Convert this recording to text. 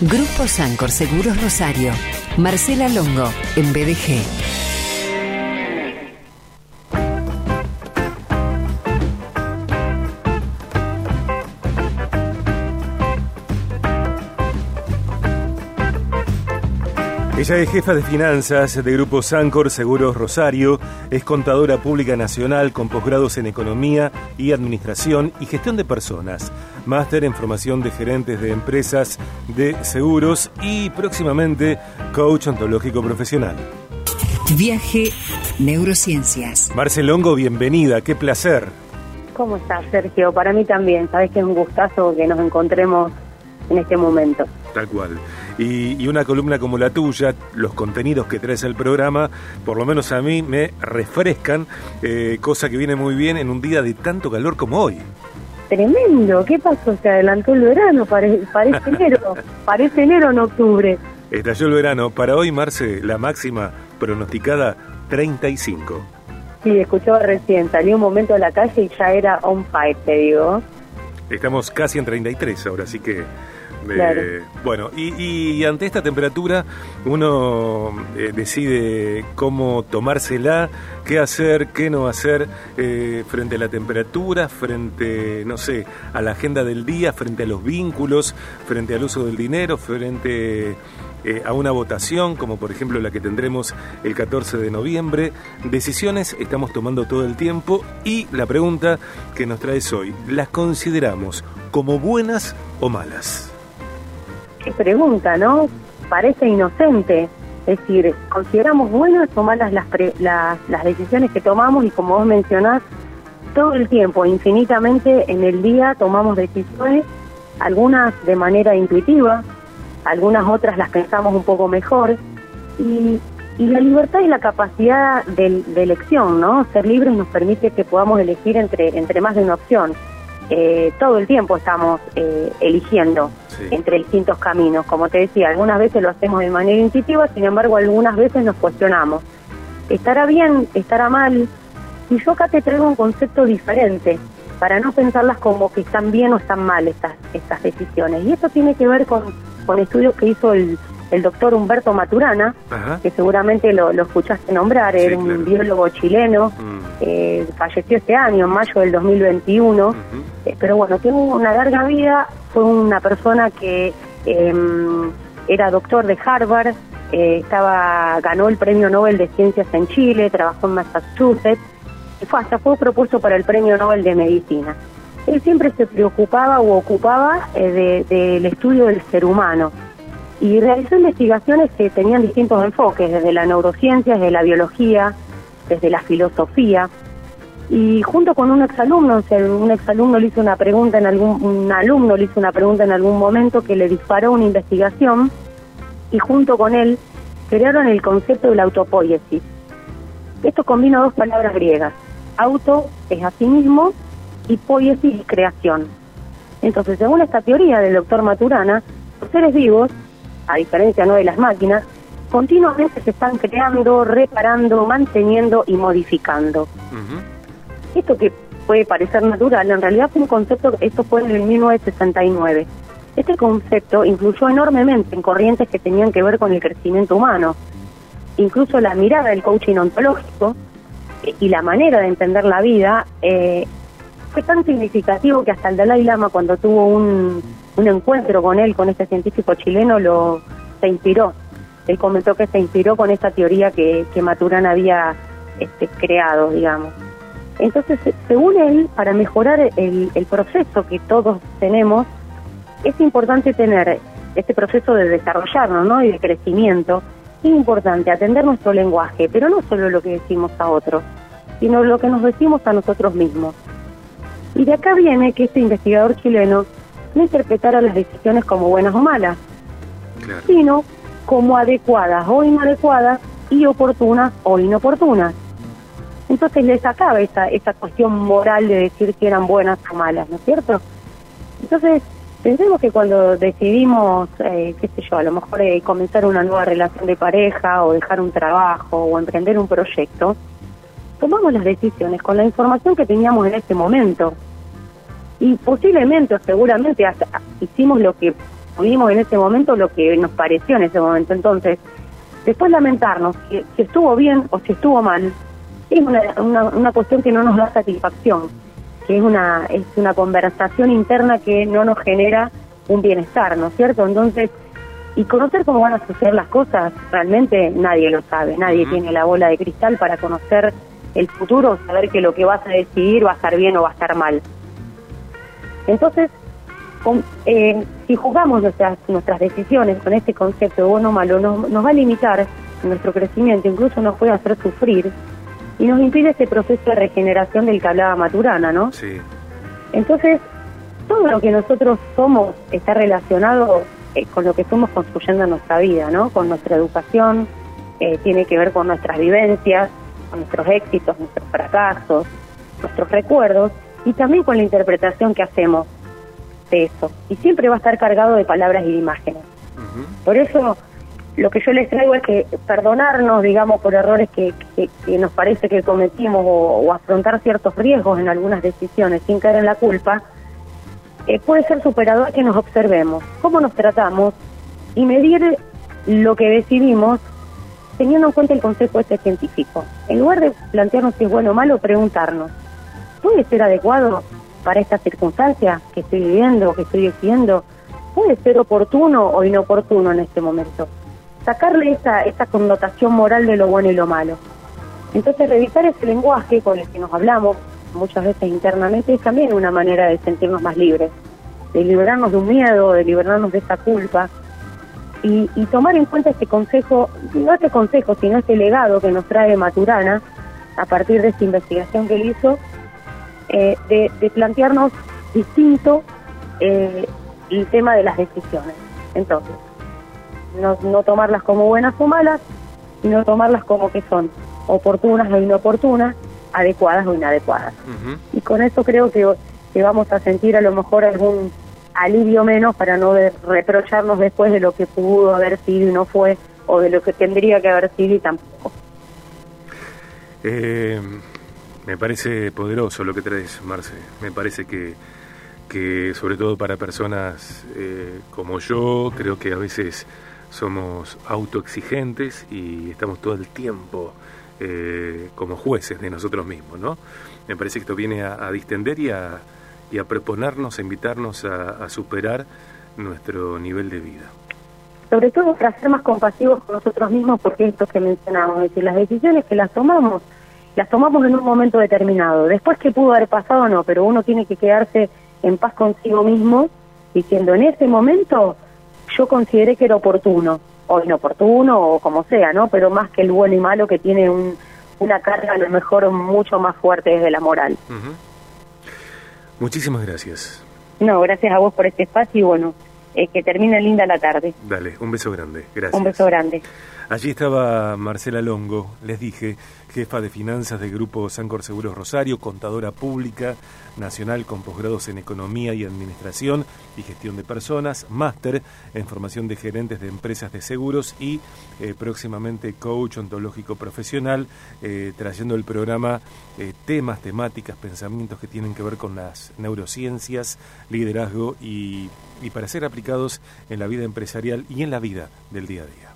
Grupo Sancor Seguros Rosario. Marcela Longo, en BDG. Ella es jefa de finanzas de Grupo Sancor Seguros Rosario, es contadora pública nacional con posgrados en economía y administración y gestión de personas, máster en formación de gerentes de empresas de seguros y próximamente coach ontológico profesional. Viaje Neurociencias. Marcelongo, bienvenida, qué placer. ¿Cómo estás, Sergio? Para mí también, sabes que es un gustazo que nos encontremos en este momento. Tal cual. Y, una columna como la tuya, los contenidos que traes al programa, por lo menos a mí me refrescan, eh, cosa que viene muy bien en un día de tanto calor como hoy. Tremendo, ¿qué pasó? Se adelantó el verano, parece enero, parece enero en octubre. Estalló el verano. Para hoy, Marce, la máxima pronosticada 35. Sí, escuchaba recién, salí un momento a la calle y ya era on fire, te digo. Estamos casi en 33 ahora, así que eh, bueno, y, ante esta temperatura uno eh, decide cómo tomársela, qué hacer, qué no hacer eh, frente a la temperatura, frente, no sé, a la agenda del día, frente a los vínculos, frente al uso del dinero, frente a una votación, como por ejemplo la que tendremos el 14 de noviembre. Decisiones estamos tomando todo el tiempo y la pregunta que nos traes hoy, ¿las consideramos como buenas o malas? Qué pregunta, ¿no? Parece inocente. Es decir, consideramos buenas o malas las, las, decisiones que tomamos y como vos mencionás, todo el tiempo, infinitamente en el día tomamos decisiones, algunas de manera intuitiva, algunas otras las pensamos un poco mejor. Y, y la libertad y la capacidad de, de, elección, ¿no? Ser libres nos permite que podamos elegir entre, entre más de una opción. Eh, todo el tiempo estamos eh, eligiendo entre distintos caminos. Como te decía, algunas veces lo hacemos de manera intuitiva, sin embargo, algunas veces nos cuestionamos. ¿Estará bien? ¿Estará mal? Y yo acá te traigo un concepto diferente, para no pensarlas como que están bien o están mal estas, estas decisiones. Y esto tiene que ver con, con estudios que hizo el, el doctor Humberto Maturana, que seguramente lo, escuchaste nombrar, era un biólogo chileno, mm. eh, falleció este año, en mayo del 2021, eh, pero bueno, tuvo una larga vida, fue una persona que em, era doctor de Harvard, eh, estaba ganó el Premio Nobel de Ciencias en Chile, trabajó en Massachusetts, y fue, hasta fue propuesto para el Premio Nobel de Medicina. Él siempre se preocupaba o ocupaba del estudio del ser humano y realizó investigaciones que tenían distintos enfoques, desde la neurociencia, desde la biología, desde la filosofía. Y junto con un exalumno, un exalumno le hizo una pregunta en algún, un alumno le hizo una pregunta en algún momento que le disparó una investigación y junto con él crearon el concepto de la autopoiesis. Esto combina dos palabras griegas. Auto es a sí mismo y poiesis es creación. Entonces, según esta teoría del doctor Maturana, los seres vivos a diferencia no de las máquinas, continuamente se están creando, reparando, manteniendo y modificando. Esto que puede parecer natural, en realidad fue un concepto, esto fue en el 1969. Este concepto influyó enormemente en corrientes que tenían que ver con el crecimiento humano. Incluso la mirada del coaching ontológico y la manera de entender la vida eh, fue tan significativo que hasta el Dalai Lama cuando tuvo un, un encuentro con él, con este científico chileno, lo se inspiró. Él comentó que se inspiró con esta teoría que, que Maturana había este, creado, digamos. Entonces, según él, para mejorar el, el proceso que todos tenemos, es importante tener este proceso de desarrollarnos ¿no? y de crecimiento. Es importante atender nuestro lenguaje, pero no solo lo que decimos a otros, sino lo que nos decimos a nosotros mismos. Y de acá viene que este investigador chileno no interpretara las decisiones como buenas o malas, sino como adecuadas o inadecuadas y oportunas o inoportunas. Entonces le sacaba esa, esa cuestión moral de decir si eran buenas o malas, ¿no es cierto? Entonces, pensemos que cuando decidimos, eh, qué sé yo, a lo mejor eh, comenzar una nueva relación de pareja o dejar un trabajo o emprender un proyecto, tomamos las decisiones con la información que teníamos en ese momento y posiblemente o seguramente hicimos lo que tuvimos en ese momento lo que nos pareció en ese momento. Entonces, después lamentarnos si, si estuvo bien o si estuvo mal, es una, una, una cuestión que no nos da satisfacción, que es una, es una conversación interna que no nos genera un bienestar, ¿no es cierto? Entonces, y conocer cómo van a suceder las cosas, realmente nadie lo sabe, nadie tiene la bola de cristal para conocer el futuro, saber que lo que vas a decidir va a estar bien o va a estar mal. Entonces, eh, si jugamos nuestras, nuestras decisiones con este concepto de bueno o malo, nos, nos va a limitar nuestro crecimiento, incluso nos puede hacer sufrir y nos impide ese proceso de regeneración del que hablaba Maturana, ¿no? Sí. Entonces, todo lo que nosotros somos está relacionado eh, con lo que fuimos construyendo en nuestra vida, ¿no? Con nuestra educación, eh, tiene que ver con nuestras vivencias, con nuestros éxitos, nuestros fracasos, nuestros recuerdos y también con la interpretación que hacemos de eso. Y siempre va a estar cargado de palabras y de imágenes. Por eso lo que yo les traigo es que perdonarnos, digamos, por errores que, que, nos parece que cometimos o, afrontar ciertos riesgos en algunas decisiones sin caer en la culpa, eh, puede ser superador que nos observemos, cómo nos tratamos y medir lo que decidimos teniendo en cuenta el concepto este científico. En lugar de plantearnos si es bueno o malo, preguntarnos, ¿puede ser adecuado para esta circunstancia que estoy viviendo, que estoy diciendo? ¿Puede ser oportuno o inoportuno en este momento? Sacarle esa, esa connotación moral de lo bueno y lo malo. Entonces, revisar ese lenguaje con el que nos hablamos muchas veces internamente es también una manera de sentirnos más libres, de liberarnos de un miedo, de liberarnos de esa culpa y, tomar en cuenta este consejo, no este consejo, sino este legado que nos trae Maturana a partir de esta investigación que él hizo, eh, de, plantearnos distinto eh, el tema de las decisiones. Entonces, no, no tomarlas como buenas o malas, sino tomarlas como que son oportunas o inoportunas, adecuadas o inadecuadas. Y con eso creo que, que vamos a sentir a lo mejor algún alivio menos para no reprocharnos después de lo que pudo haber sido y no fue, o de lo que tendría que haber sido y tampoco. Eh, me parece poderoso lo que traes, Marce. Me parece que, que sobre todo para personas eh, como yo, creo que a veces somos autoexigentes y estamos todo el tiempo eh, como jueces de nosotros mismos, ¿no? Me parece que esto viene a distender y a, y a proponernos, a invitarnos a, superar nuestro nivel de vida. Sobre todo para ser más compasivos con nosotros mismos, porque esto que mencionamos, es decir, las decisiones que las tomamos, las tomamos en un momento determinado. Después que pudo haber pasado, no, pero uno tiene que quedarse en paz consigo mismo, diciendo, en ese momento yo consideré que era oportuno, o inoportuno, o como sea, ¿no? Pero más que el bueno y malo que tiene un, una carga a lo mejor mucho más fuerte desde la moral. Muchísimas gracias. No, gracias a vos por este espacio y bueno, eh, que termine linda la tarde. Dale, un beso grande. Gracias. Un beso grande. Allí estaba Marcela Longo, les dije, jefa de finanzas del Grupo Sancor Seguros Rosario, contadora pública nacional con posgrados en Economía y Administración y Gestión de Personas, máster en formación de gerentes de empresas de seguros y eh, próximamente coach ontológico profesional, eh, trayendo el programa eh, temas, temáticas, pensamientos que tienen que ver con las neurociencias, liderazgo y, y para ser aplicados en la vida empresarial y en la vida del día a día.